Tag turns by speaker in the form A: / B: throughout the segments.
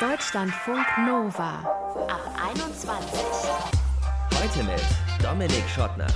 A: Deutschlandfunk Nova ab 21.
B: Heute mit Dominik Schottner.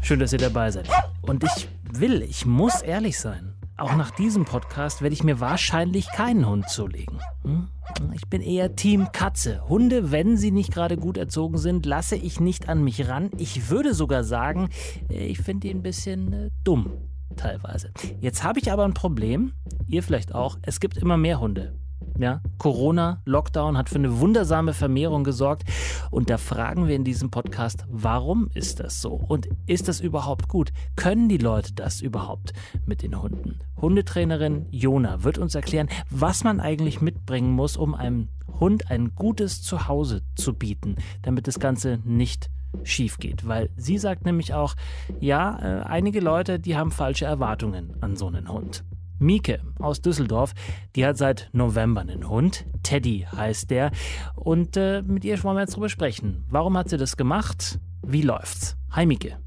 C: Schön, dass ihr dabei seid. Und ich will, ich muss ehrlich sein. Auch nach diesem Podcast werde ich mir wahrscheinlich keinen Hund zulegen. Hm? Ich bin eher Team Katze. Hunde, wenn sie nicht gerade gut erzogen sind, lasse ich nicht an mich ran. Ich würde sogar sagen, ich finde die ein bisschen äh, dumm teilweise. Jetzt habe ich aber ein Problem, ihr vielleicht auch, es gibt immer mehr Hunde. Ja, Corona, Lockdown hat für eine wundersame Vermehrung gesorgt. Und da fragen wir in diesem Podcast, warum ist das so? Und ist das überhaupt gut? Können die Leute das überhaupt mit den Hunden? Hundetrainerin Jona wird uns erklären, was man eigentlich mitbringen muss, um einem Hund ein gutes Zuhause zu bieten, damit das Ganze nicht schief geht. Weil sie sagt nämlich auch, ja, äh, einige Leute, die haben falsche Erwartungen an so einen Hund. Mieke aus Düsseldorf, die hat seit November einen Hund. Teddy heißt der. Und äh, mit ihr wollen wir jetzt drüber sprechen. Warum hat sie das gemacht? Wie läuft's? Hi Mieke.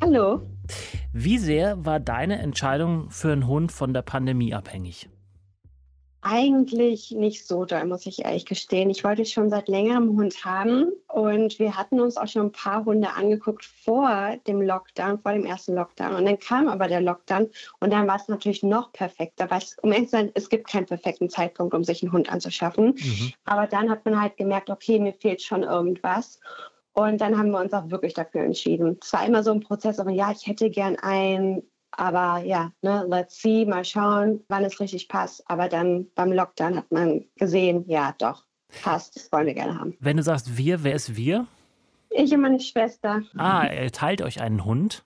D: Hallo.
C: Wie sehr war deine Entscheidung für einen Hund von der Pandemie abhängig?
D: Eigentlich nicht so doll, muss ich ehrlich gestehen. Ich wollte schon seit längerem einen Hund haben und wir hatten uns auch schon ein paar Hunde angeguckt vor dem Lockdown, vor dem ersten Lockdown. Und dann kam aber der Lockdown und dann war es natürlich noch perfekter, weil es, um ehrlich zu sein, es gibt keinen perfekten Zeitpunkt, um sich einen Hund anzuschaffen. Mhm. Aber dann hat man halt gemerkt, okay, mir fehlt schon irgendwas. Und dann haben wir uns auch wirklich dafür entschieden. Es war immer so ein Prozess, aber ja, ich hätte gern einen aber ja, ne, let's see, mal schauen, wann es richtig passt. Aber dann beim Lockdown hat man gesehen, ja, doch, passt, das wollen wir gerne haben.
C: Wenn du sagst wir, wer ist wir?
D: Ich und meine Schwester.
C: Ah, ihr teilt euch einen Hund?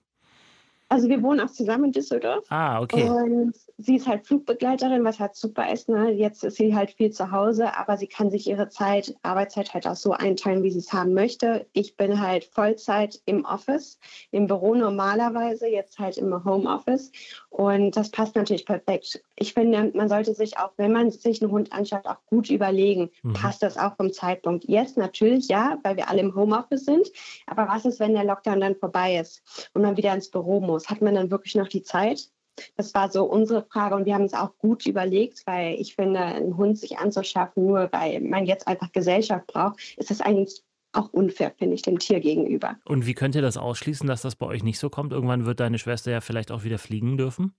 D: Also wir wohnen auch zusammen in Düsseldorf.
C: Ah, okay.
D: Und sie ist halt Flugbegleiterin, was halt super ist. Ne? Jetzt ist sie halt viel zu Hause, aber sie kann sich ihre Zeit, Arbeitszeit halt auch so einteilen, wie sie es haben möchte. Ich bin halt Vollzeit im Office, im Büro normalerweise, jetzt halt im Homeoffice. Und das passt natürlich perfekt. Ich finde, man sollte sich auch, wenn man sich einen Hund anschaut, auch gut überlegen, mhm. passt das auch vom Zeitpunkt. Jetzt natürlich ja, weil wir alle im Homeoffice sind. Aber was ist, wenn der Lockdown dann vorbei ist und man wieder ins Büro muss? Hat man dann wirklich noch die Zeit? Das war so unsere Frage und wir haben es auch gut überlegt, weil ich finde, einen Hund sich anzuschaffen, nur weil man jetzt einfach Gesellschaft braucht, ist das eigentlich auch unfair, finde ich, dem Tier gegenüber.
C: Und wie könnt ihr das ausschließen, dass das bei euch nicht so kommt? Irgendwann wird deine Schwester ja vielleicht auch wieder fliegen dürfen?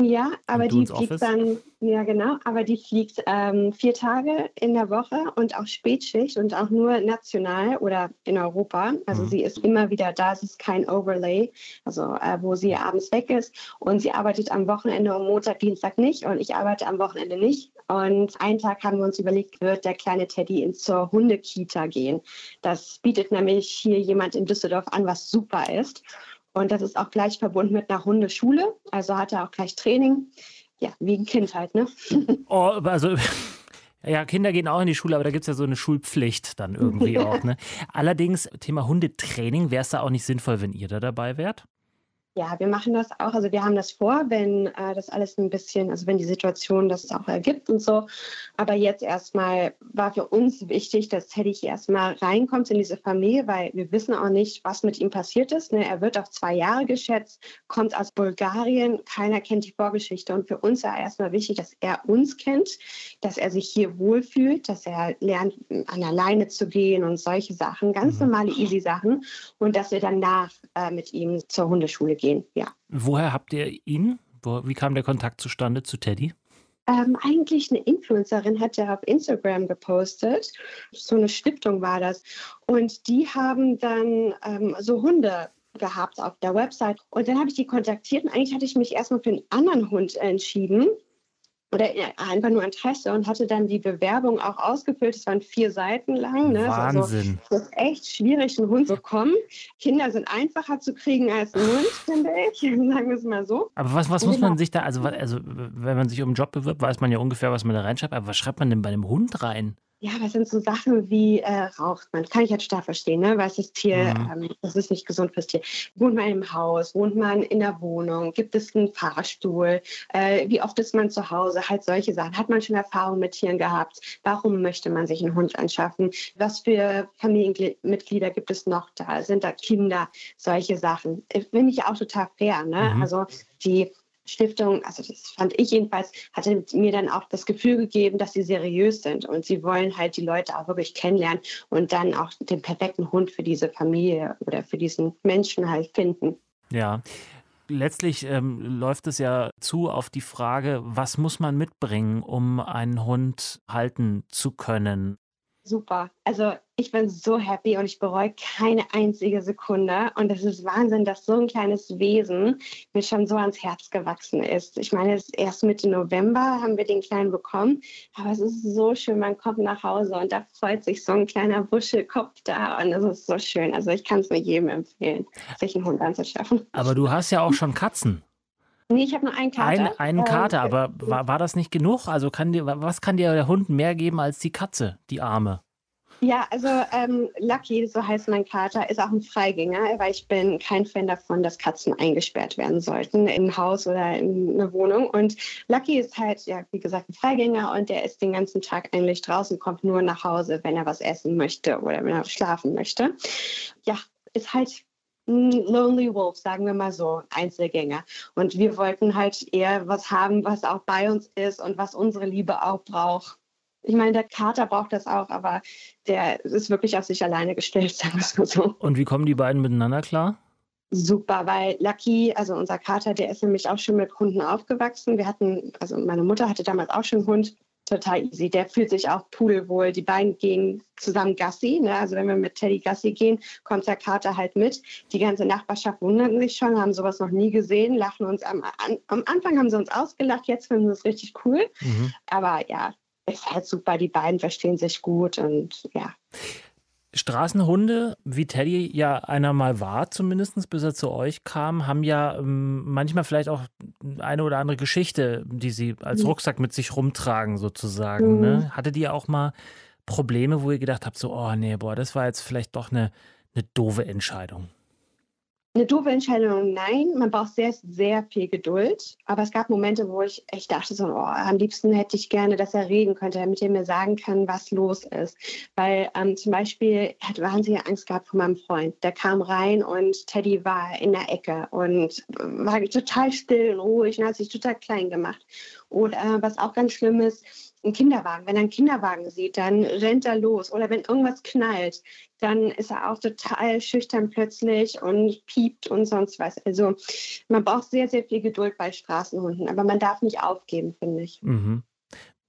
D: Ja, aber die fliegt Office? dann, ja genau, aber die fliegt ähm, vier Tage in der Woche und auch Spätschicht und auch nur national oder in Europa. Also mhm. sie ist immer wieder da, es ist kein Overlay, also äh, wo sie abends weg ist und sie arbeitet am Wochenende und Montag, Dienstag nicht und ich arbeite am Wochenende nicht. Und einen Tag haben wir uns überlegt, wird der kleine Teddy in zur Hundekita gehen. Das bietet nämlich hier jemand in Düsseldorf an, was super ist. Und das ist auch gleich verbunden mit einer Hundeschule. Also hat er auch gleich Training. Ja, wie ein Kind halt, ne?
C: Oh, also. Ja, Kinder gehen auch in die Schule, aber da gibt es ja so eine Schulpflicht dann irgendwie auch. Ne? Allerdings, Thema Hundetraining, wäre es da auch nicht sinnvoll, wenn ihr da dabei wärt?
D: Ja, wir machen das auch. Also wir haben das vor, wenn äh, das alles ein bisschen, also wenn die Situation das auch ergibt und so. Aber jetzt erstmal war für uns wichtig, dass Teddy hier erstmal reinkommt in diese Familie, weil wir wissen auch nicht, was mit ihm passiert ist. Ne? Er wird auf zwei Jahre geschätzt, kommt aus Bulgarien, keiner kennt die Vorgeschichte. Und für uns war erstmal wichtig, dass er uns kennt, dass er sich hier wohlfühlt, dass er lernt, an alleine zu gehen und solche Sachen, ganz mhm. normale, easy Sachen. Und dass wir danach äh, mit ihm zur Hundeschule gehen gehen, ja.
C: Woher habt ihr ihn? Wie kam der Kontakt zustande zu Teddy?
D: Ähm, eigentlich eine Influencerin hat er auf Instagram gepostet. So eine Stiftung war das. Und die haben dann ähm, so Hunde gehabt auf der Website. Und dann habe ich die kontaktiert und eigentlich hatte ich mich erstmal für einen anderen Hund entschieden oder einfach nur Interesse und hatte dann die Bewerbung auch ausgefüllt. Es waren vier Seiten lang.
C: Ne? Wahnsinn.
D: Also, es ist echt schwierig, einen Hund zu bekommen. Kinder sind einfacher zu kriegen als ein Hund, finde ich. Sagen wir es mal so.
C: Aber was, was muss man sich da, also, also wenn man sich um einen Job bewirbt, weiß man ja ungefähr, was man da reinschreibt. Aber was schreibt man denn bei einem Hund rein?
D: Ja, das sind so Sachen wie äh, raucht man. Kann ich jetzt stark verstehen, ne? Weil das Tier, mhm. ähm, das ist nicht gesund fürs Tier. Wohnt man im Haus? Wohnt man in der Wohnung? Gibt es einen Fahrstuhl? Äh, wie oft ist man zu Hause? Halt solche Sachen. Hat man schon Erfahrung mit Tieren gehabt? Warum möchte man sich einen Hund anschaffen? Was für Familienmitglieder gibt es noch da? Sind da Kinder? Solche Sachen. Finde ich auch total fair, ne? Mhm. Also die Stiftung, also das fand ich jedenfalls, hatte mir dann auch das Gefühl gegeben, dass sie seriös sind und sie wollen halt die Leute auch wirklich kennenlernen und dann auch den perfekten Hund für diese Familie oder für diesen Menschen halt finden.
C: Ja. Letztlich ähm, läuft es ja zu auf die Frage, was muss man mitbringen, um einen Hund halten zu können?
D: Super. Also ich bin so happy und ich bereue keine einzige Sekunde. Und es ist Wahnsinn, dass so ein kleines Wesen mir schon so ans Herz gewachsen ist. Ich meine, erst Mitte November haben wir den Kleinen bekommen, aber es ist so schön, man kommt nach Hause und da freut sich so ein kleiner Wuschelkopf da und es ist so schön. Also ich kann es nur jedem empfehlen, sich einen Hund anzuschaffen.
C: Aber du hast ja auch schon Katzen.
D: Nee, ich habe nur einen Kater.
C: Ein, einen Kater, aber war, war das nicht genug? Also kann dir, was kann dir der Hund mehr geben als die Katze, die Arme?
D: Ja, also ähm, Lucky, so heißt mein Kater, ist auch ein Freigänger, weil ich bin kein Fan davon, dass Katzen eingesperrt werden sollten im Haus oder in einer Wohnung. Und Lucky ist halt, ja, wie gesagt, ein Freigänger und der ist den ganzen Tag eigentlich draußen, kommt nur nach Hause, wenn er was essen möchte oder wenn er schlafen möchte. Ja, ist halt Lonely Wolf, sagen wir mal so, Einzelgänger. Und wir wollten halt eher was haben, was auch bei uns ist und was unsere Liebe auch braucht. Ich meine, der Kater braucht das auch, aber der ist wirklich auf sich alleine gestellt, sagen wir es mal so.
C: Und wie kommen die beiden miteinander klar?
D: Super, weil Lucky, also unser Kater, der ist nämlich auch schon mit Hunden aufgewachsen. Wir hatten, also meine Mutter hatte damals auch schon einen Hund total easy. Der fühlt sich auch pudelwohl. Die beiden gehen zusammen Gassi. Ne? Also wenn wir mit Teddy Gassi gehen, kommt der Kater halt mit. Die ganze Nachbarschaft wundert sich schon, haben sowas noch nie gesehen, lachen uns am, an, am Anfang haben sie uns ausgelacht, jetzt finden sie es richtig cool. Mhm. Aber ja, ist halt super. Die beiden verstehen sich gut und ja.
C: Straßenhunde, wie Teddy ja einer mal war, zumindest bis er zu euch kam, haben ja ähm, manchmal vielleicht auch eine oder andere Geschichte, die sie als. Rucksack mit sich rumtragen, sozusagen. Mhm. Ne? Hatte die auch mal Probleme, wo ihr gedacht habt, so, oh nee, boah, das war jetzt vielleicht doch eine, eine doofe Entscheidung?
D: Eine doofe Entscheidung, nein. Man braucht sehr, sehr viel Geduld. Aber es gab Momente, wo ich echt dachte, so, oh, am liebsten hätte ich gerne, dass er reden könnte, damit er mir sagen kann, was los ist. Weil ähm, zum Beispiel, er hat wahnsinnige Angst gehabt vor meinem Freund. Der kam rein und Teddy war in der Ecke und war total still und ruhig und hat sich total klein gemacht. Oder äh, was auch ganz schlimm ist, ein Kinderwagen. Wenn er einen Kinderwagen sieht, dann rennt er los. Oder wenn irgendwas knallt, dann ist er auch total schüchtern plötzlich und piept und sonst was. Also man braucht sehr, sehr viel Geduld bei Straßenhunden, aber man darf nicht aufgeben, finde ich.
C: Mhm.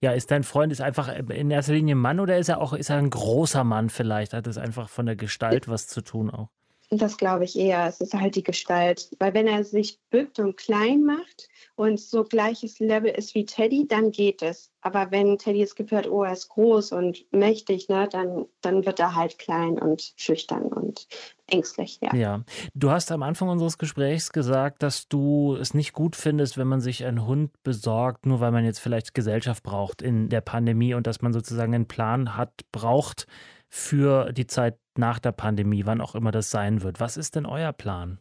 C: Ja, ist dein Freund ist einfach in erster Linie ein Mann oder ist er auch ist er ein großer Mann vielleicht? Hat es einfach von der Gestalt was zu tun auch?
D: Das glaube ich eher. Es ist halt die Gestalt. Weil wenn er sich bückt und klein macht und so gleiches Level ist wie Teddy, dann geht es. Aber wenn Teddy das Gefühl oh, er ist groß und mächtig, ne, dann, dann wird er halt klein und schüchtern und ängstlich, ja.
C: Ja. Du hast am Anfang unseres Gesprächs gesagt, dass du es nicht gut findest, wenn man sich einen Hund besorgt, nur weil man jetzt vielleicht Gesellschaft braucht in der Pandemie und dass man sozusagen einen Plan hat, braucht für die Zeit nach der Pandemie, wann auch immer das sein wird. Was ist denn euer Plan?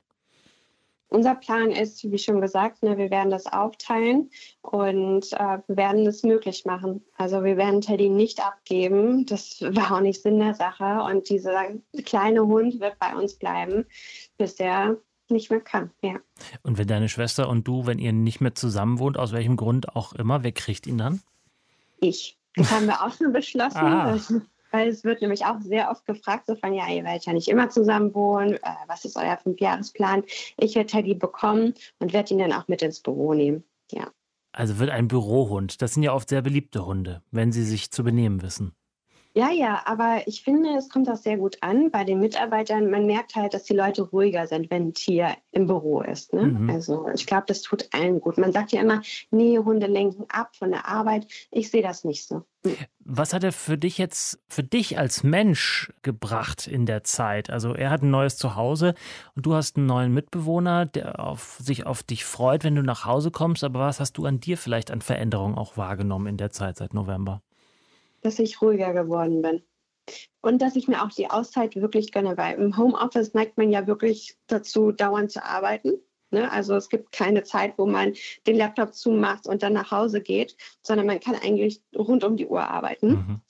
D: Unser Plan ist, wie schon gesagt, ne, wir werden das aufteilen und äh, wir werden es möglich machen. Also wir werden Teddy nicht abgeben. Das war auch nicht Sinn der Sache. Und dieser kleine Hund wird bei uns bleiben, bis der nicht mehr kann. Ja.
C: Und wenn deine Schwester und du, wenn ihr nicht mehr zusammen wohnt, aus welchem Grund auch immer, wer kriegt ihn dann?
D: Ich. Das haben wir auch schon beschlossen. Weil es wird nämlich auch sehr oft gefragt, so von, ja, ihr werdet ja nicht immer zusammen wohnen, äh, was ist euer Fünfjahresplan? Ich werde Teddy bekommen und werde ihn dann auch mit ins Büro nehmen, ja.
C: Also wird ein Bürohund, das sind ja oft sehr beliebte Hunde, wenn sie sich zu benehmen wissen.
D: Ja, ja, aber ich finde, es kommt auch sehr gut an bei den Mitarbeitern. Man merkt halt, dass die Leute ruhiger sind, wenn ein Tier im Büro ist. Ne? Mhm. Also ich glaube, das tut allen gut. Man sagt ja immer, nee, Hunde lenken ab von der Arbeit. Ich sehe das nicht so.
C: Mhm. Was hat er für dich jetzt, für dich als Mensch gebracht in der Zeit? Also er hat ein neues Zuhause und du hast einen neuen Mitbewohner, der auf, sich auf dich freut, wenn du nach Hause kommst. Aber was hast du an dir vielleicht an Veränderungen auch wahrgenommen in der Zeit seit November?
D: Dass ich ruhiger geworden bin. Und dass ich mir auch die Auszeit wirklich gönne, weil im Homeoffice neigt man ja wirklich dazu, dauernd zu arbeiten. Ne? Also es gibt keine Zeit, wo man den Laptop zumacht und dann nach Hause geht, sondern man kann eigentlich rund um die Uhr arbeiten. Mhm.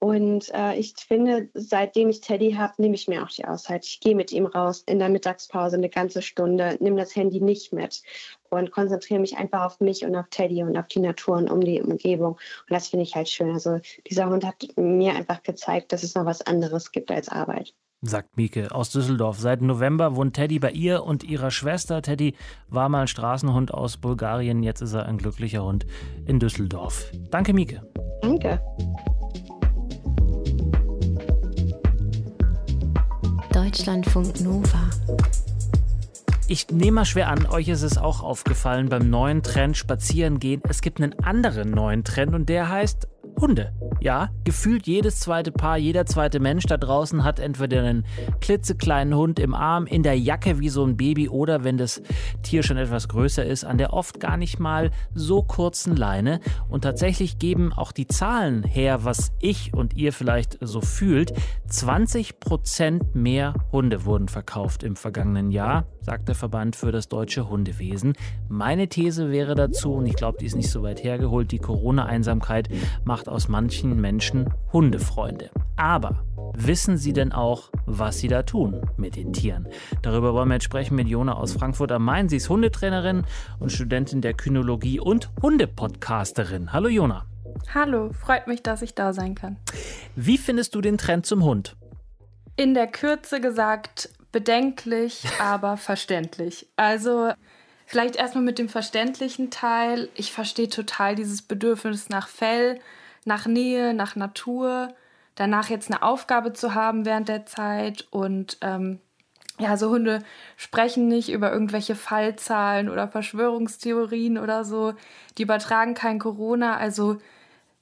D: Und äh, ich finde, seitdem ich Teddy habe, nehme ich mir auch die Auszeit. Ich gehe mit ihm raus in der Mittagspause eine ganze Stunde, nehme das Handy nicht mit und konzentriere mich einfach auf mich und auf Teddy und auf die Natur und um die Umgebung. Und das finde ich halt schön. Also dieser Hund hat mir einfach gezeigt, dass es noch was anderes gibt als Arbeit
C: sagt Mieke aus Düsseldorf. Seit November wohnt Teddy bei ihr und ihrer Schwester. Teddy war mal ein Straßenhund aus Bulgarien, jetzt ist er ein glücklicher Hund in Düsseldorf. Danke, Mieke.
D: Danke.
A: Deutschlandfunk Nova.
C: Ich nehme mal schwer an, euch ist es auch aufgefallen beim neuen Trend Spazieren gehen. Es gibt einen anderen neuen Trend und der heißt Hunde. Ja, gefühlt jedes zweite Paar, jeder zweite Mensch da draußen hat entweder einen klitzekleinen Hund im Arm, in der Jacke wie so ein Baby oder wenn das Tier schon etwas größer ist, an der oft gar nicht mal so kurzen Leine. Und tatsächlich geben auch die Zahlen her, was ich und ihr vielleicht so fühlt. 20 Prozent mehr Hunde wurden verkauft im vergangenen Jahr, sagt der Verband für das deutsche Hundewesen. Meine These wäre dazu, und ich glaube, die ist nicht so weit hergeholt, die Corona-Einsamkeit macht aus manchen Menschen Hundefreunde. Aber wissen Sie denn auch, was Sie da tun mit den Tieren? Darüber wollen wir jetzt sprechen mit Jona aus Frankfurt am Main. Sie ist Hundetrainerin und Studentin der Kynologie und Hundepodcasterin. Hallo Jona.
E: Hallo, freut mich, dass ich da sein kann.
C: Wie findest du den Trend zum Hund?
E: In der Kürze gesagt, bedenklich, aber verständlich. Also vielleicht erstmal mit dem verständlichen Teil. Ich verstehe total dieses Bedürfnis nach Fell, nach Nähe, nach Natur, danach jetzt eine Aufgabe zu haben während der Zeit und ähm, ja, so Hunde sprechen nicht über irgendwelche Fallzahlen oder Verschwörungstheorien oder so. Die übertragen kein Corona, also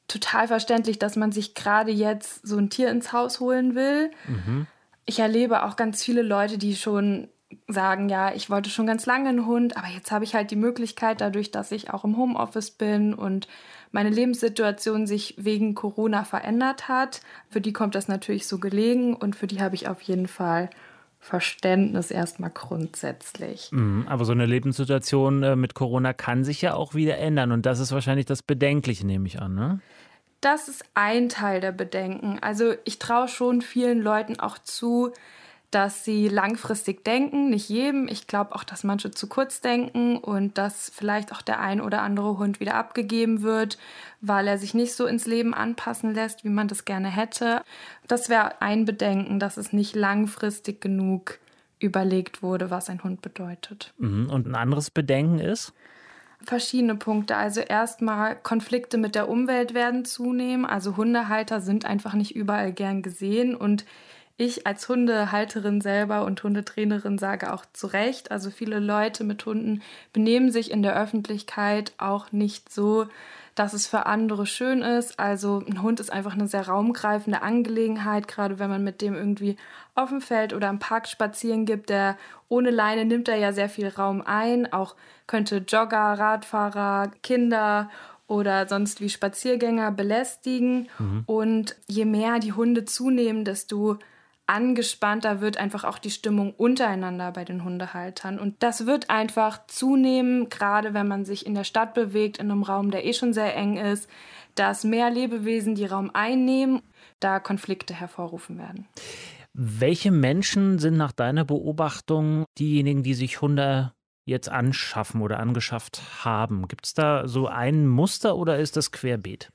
E: total verständlich, dass man sich gerade jetzt so ein Tier ins Haus holen will. Mhm. Ich erlebe auch ganz viele Leute, die schon sagen, ja, ich wollte schon ganz lange einen Hund, aber jetzt habe ich halt die Möglichkeit, dadurch, dass ich auch im Homeoffice bin und meine Lebenssituation sich wegen Corona verändert hat. Für die kommt das natürlich so gelegen und für die habe ich auf jeden Fall Verständnis erstmal grundsätzlich.
C: Mhm, aber so eine Lebenssituation äh, mit Corona kann sich ja auch wieder ändern und das ist wahrscheinlich das Bedenkliche, nehme ich an, ne?
E: Das ist ein Teil der Bedenken. Also ich traue schon vielen Leuten auch zu, dass sie langfristig denken, nicht jedem. Ich glaube auch, dass manche zu kurz denken und dass vielleicht auch der ein oder andere Hund wieder abgegeben wird, weil er sich nicht so ins Leben anpassen lässt, wie man das gerne hätte. Das wäre ein Bedenken, dass es nicht langfristig genug überlegt wurde, was ein Hund bedeutet.
C: Mhm. Und ein anderes Bedenken ist?
E: Verschiedene Punkte. Also erstmal Konflikte mit der Umwelt werden zunehmen. Also Hundehalter sind einfach nicht überall gern gesehen und ich als Hundehalterin selber und Hundetrainerin sage auch zu Recht, also viele Leute mit Hunden benehmen sich in der Öffentlichkeit auch nicht so, dass es für andere schön ist. Also ein Hund ist einfach eine sehr raumgreifende Angelegenheit, gerade wenn man mit dem irgendwie auf dem Feld oder im Park spazieren gibt. Der ohne Leine nimmt er ja sehr viel Raum ein. Auch könnte Jogger, Radfahrer, Kinder oder sonst wie Spaziergänger belästigen. Mhm. Und je mehr die Hunde zunehmen, desto angespannter wird einfach auch die Stimmung untereinander bei den Hundehaltern. Und das wird einfach zunehmen, gerade wenn man sich in der Stadt bewegt, in einem Raum, der eh schon sehr eng ist, dass mehr Lebewesen die Raum einnehmen, da Konflikte hervorrufen werden.
C: Welche Menschen sind nach deiner Beobachtung diejenigen, die sich Hunde jetzt anschaffen oder angeschafft haben? Gibt es da so ein Muster oder ist das querbeet?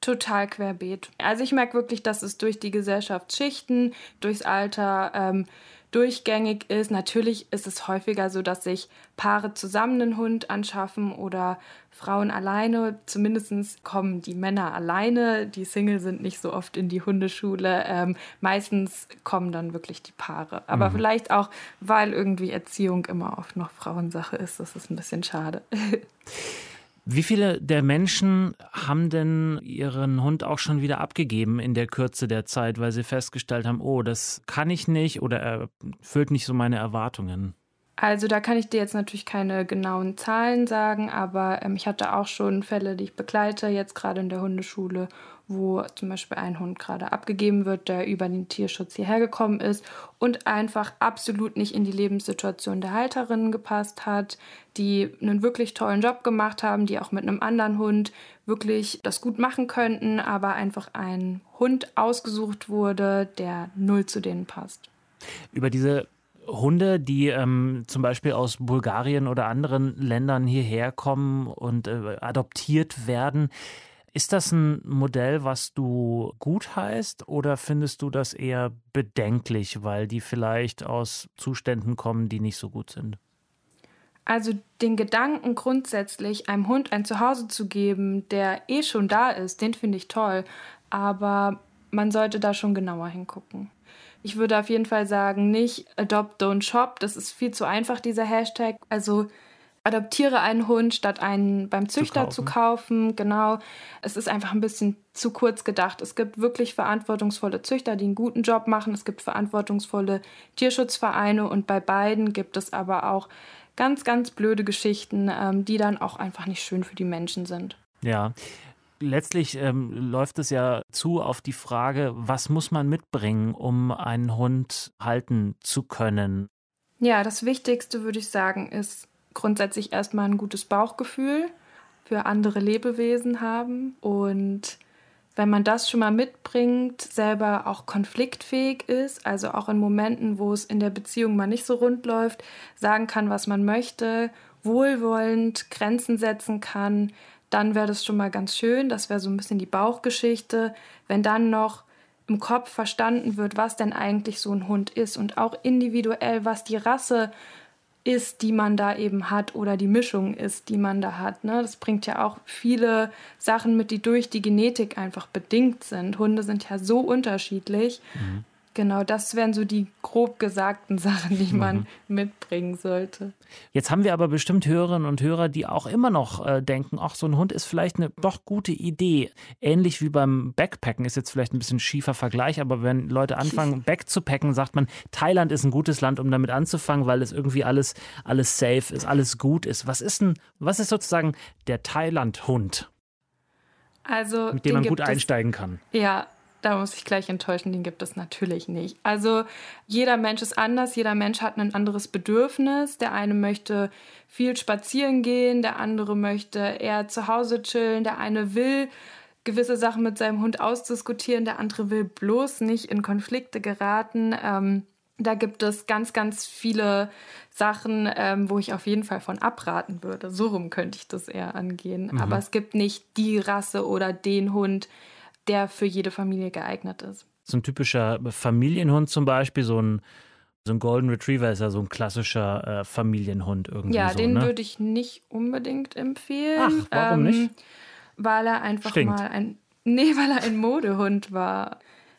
E: Total querbeet. Also ich merke wirklich, dass es durch die Gesellschaftsschichten, durchs Alter ähm, durchgängig ist. Natürlich ist es häufiger so, dass sich Paare zusammen einen Hund anschaffen oder Frauen alleine. Zumindest kommen die Männer alleine. Die Single sind nicht so oft in die Hundeschule. Ähm, meistens kommen dann wirklich die Paare. Aber mhm. vielleicht auch, weil irgendwie Erziehung immer oft noch Frauensache ist. Das ist ein bisschen schade.
C: Wie viele der Menschen haben denn ihren Hund auch schon wieder abgegeben in der Kürze der Zeit, weil sie festgestellt haben, oh, das kann ich nicht oder er erfüllt nicht so meine Erwartungen?
E: Also da kann ich dir jetzt natürlich keine genauen Zahlen sagen, aber ähm, ich hatte auch schon Fälle, die ich begleite, jetzt gerade in der Hundeschule, wo zum Beispiel ein Hund gerade abgegeben wird, der über den Tierschutz hierher gekommen ist und einfach absolut nicht in die Lebenssituation der Halterinnen gepasst hat, die einen wirklich tollen Job gemacht haben, die auch mit einem anderen Hund wirklich das gut machen könnten, aber einfach ein Hund ausgesucht wurde, der null zu denen passt.
C: Über diese Hunde, die ähm, zum Beispiel aus Bulgarien oder anderen Ländern hierher kommen und äh, adoptiert werden. Ist das ein Modell, was du gut heißt oder findest du das eher bedenklich, weil die vielleicht aus Zuständen kommen, die nicht so gut sind?
E: Also den Gedanken grundsätzlich, einem Hund ein Zuhause zu geben, der eh schon da ist, den finde ich toll. Aber man sollte da schon genauer hingucken. Ich würde auf jeden Fall sagen, nicht adopt, don't shop. Das ist viel zu einfach, dieser Hashtag. Also adoptiere einen Hund, statt einen beim Züchter zu kaufen. zu kaufen. Genau. Es ist einfach ein bisschen zu kurz gedacht. Es gibt wirklich verantwortungsvolle Züchter, die einen guten Job machen. Es gibt verantwortungsvolle Tierschutzvereine und bei beiden gibt es aber auch ganz, ganz blöde Geschichten, ähm, die dann auch einfach nicht schön für die Menschen sind.
C: Ja, letztlich ähm, läuft es ja zu auf die Frage, was muss man mitbringen, um einen Hund halten zu können?
E: Ja, das Wichtigste würde ich sagen, ist grundsätzlich erstmal ein gutes Bauchgefühl für andere Lebewesen haben und wenn man das schon mal mitbringt, selber auch konfliktfähig ist, also auch in Momenten, wo es in der Beziehung mal nicht so rund läuft, sagen kann, was man möchte, wohlwollend Grenzen setzen kann, dann wäre das schon mal ganz schön. Das wäre so ein bisschen die Bauchgeschichte. Wenn dann noch im Kopf verstanden wird, was denn eigentlich so ein Hund ist und auch individuell, was die Rasse ist, die man da eben hat oder die Mischung ist, die man da hat. Ne? Das bringt ja auch viele Sachen mit, die durch die Genetik einfach bedingt sind. Hunde sind ja so unterschiedlich. Mhm. Genau, das wären so die grob gesagten Sachen, die man mhm. mitbringen sollte.
C: Jetzt haben wir aber bestimmt Hörerinnen und Hörer, die auch immer noch äh, denken, ach, so ein Hund ist vielleicht eine doch gute Idee. Ähnlich wie beim Backpacken ist jetzt vielleicht ein bisschen schiefer Vergleich, aber wenn Leute anfangen, Backzupacken, sagt man, Thailand ist ein gutes Land, um damit anzufangen, weil es irgendwie alles, alles safe ist, alles gut ist. Was ist denn, was ist sozusagen der Thailand-Hund?
E: Also,
C: mit dem man gut einsteigen kann.
E: Ja, da muss ich gleich enttäuschen, den gibt es natürlich nicht. Also jeder Mensch ist anders, jeder Mensch hat ein anderes Bedürfnis. Der eine möchte viel spazieren gehen, der andere möchte eher zu Hause chillen, der eine will gewisse Sachen mit seinem Hund ausdiskutieren, der andere will bloß nicht in Konflikte geraten. Ähm, da gibt es ganz, ganz viele Sachen, ähm, wo ich auf jeden Fall von abraten würde. So rum könnte ich das eher angehen. Mhm. Aber es gibt nicht die Rasse oder den Hund, der für jede Familie geeignet ist.
C: So ein typischer Familienhund zum Beispiel, so ein, so ein Golden Retriever ist ja so ein klassischer äh, Familienhund irgendwie.
E: Ja,
C: so,
E: den
C: ne?
E: würde ich nicht unbedingt empfehlen.
C: Ach, warum ähm, nicht?
E: Weil er einfach
C: Stinkt.
E: mal ein. Nee, weil er ein Modehund war.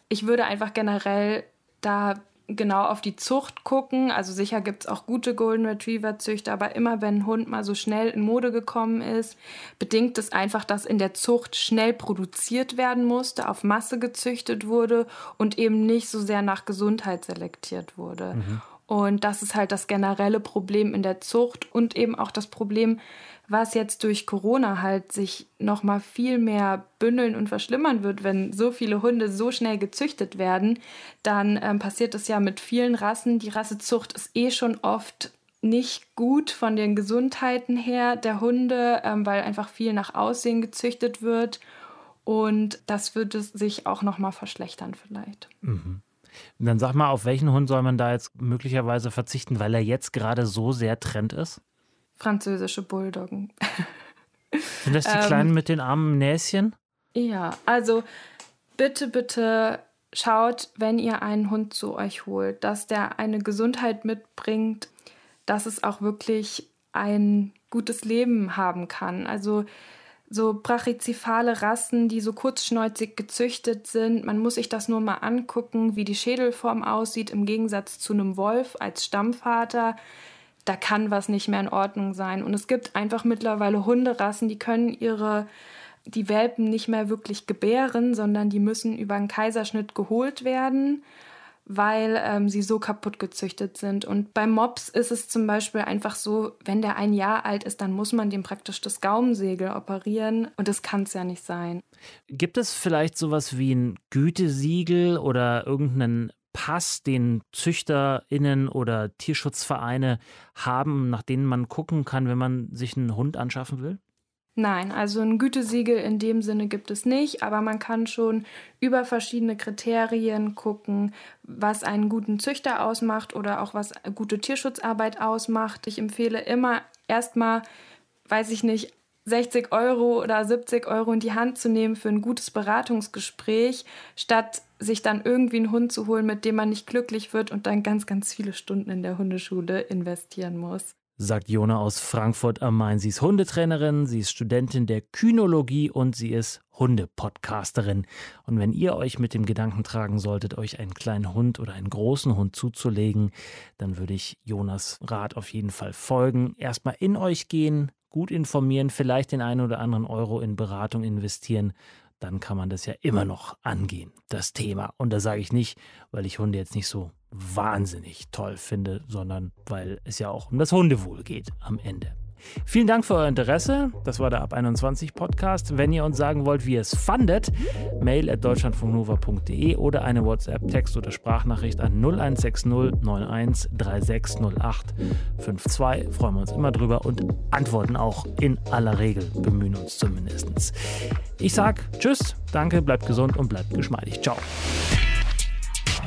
E: Ich würde einfach generell da genau auf die Zucht gucken. Also sicher gibt es auch gute Golden Retriever-Züchter, aber immer wenn ein Hund mal so schnell in Mode gekommen ist, bedingt es einfach, dass in der Zucht schnell produziert werden musste, auf Masse gezüchtet wurde und eben nicht so sehr nach Gesundheit selektiert wurde. Mhm. Und das ist halt das generelle Problem in der Zucht und eben auch das Problem, was jetzt durch Corona halt sich noch mal viel mehr bündeln und verschlimmern wird, wenn so viele Hunde so schnell gezüchtet werden, dann ähm, passiert es ja mit vielen Rassen. Die Rassezucht ist eh schon oft nicht gut von den Gesundheiten her der Hunde, ähm, weil einfach viel nach Aussehen gezüchtet wird. Und das wird es sich auch noch mal verschlechtern vielleicht.
C: Mhm. Dann sag mal, auf welchen Hund soll man da jetzt möglicherweise verzichten, weil er jetzt gerade so sehr Trend ist?
E: französische Bulldoggen.
C: Sind das die ähm, kleinen mit den armen Näschen?
E: Ja, also bitte, bitte schaut, wenn ihr einen Hund zu euch holt, dass der eine Gesundheit mitbringt, dass es auch wirklich ein gutes Leben haben kann. Also so brachycephale Rassen, die so kurzschnäuzig gezüchtet sind. Man muss sich das nur mal angucken, wie die Schädelform aussieht, im Gegensatz zu einem Wolf als Stammvater da kann was nicht mehr in Ordnung sein. Und es gibt einfach mittlerweile Hunderassen, die können ihre die Welpen nicht mehr wirklich gebären, sondern die müssen über einen Kaiserschnitt geholt werden, weil ähm, sie so kaputt gezüchtet sind. Und bei Mops ist es zum Beispiel einfach so, wenn der ein Jahr alt ist, dann muss man dem praktisch das Gaumensegel operieren und das kann es ja nicht sein.
C: Gibt es vielleicht sowas wie ein Gütesiegel oder irgendeinen Pass, den ZüchterInnen oder Tierschutzvereine haben, nach denen man gucken kann, wenn man sich einen Hund anschaffen will?
E: Nein, also ein Gütesiegel in dem Sinne gibt es nicht, aber man kann schon über verschiedene Kriterien gucken, was einen guten Züchter ausmacht oder auch was gute Tierschutzarbeit ausmacht. Ich empfehle immer erstmal, weiß ich nicht, 60 Euro oder 70 Euro in die Hand zu nehmen für ein gutes Beratungsgespräch, statt sich dann irgendwie einen Hund zu holen, mit dem man nicht glücklich wird und dann ganz, ganz viele Stunden in der Hundeschule investieren muss
C: sagt Jona aus Frankfurt am Main. Sie ist Hundetrainerin, sie ist Studentin der Kynologie und sie ist Hundepodcasterin. Und wenn ihr euch mit dem Gedanken tragen solltet, euch einen kleinen Hund oder einen großen Hund zuzulegen, dann würde ich Jonas Rat auf jeden Fall folgen. Erstmal in euch gehen, gut informieren, vielleicht den einen oder anderen Euro in Beratung investieren dann kann man das ja immer noch angehen, das Thema. Und da sage ich nicht, weil ich Hunde jetzt nicht so wahnsinnig toll finde, sondern weil es ja auch um das Hundewohl geht am Ende. Vielen Dank für euer Interesse. Das war der Ab 21 Podcast. Wenn ihr uns sagen wollt, wie ihr es fandet, mail at deutschlandfunknova.de oder eine WhatsApp, Text oder Sprachnachricht an 0160 91 3608 52. Freuen wir uns immer drüber und antworten auch in aller Regel, bemühen uns zumindest. Ich sag Tschüss, danke, bleibt gesund und bleibt geschmeidig. Ciao.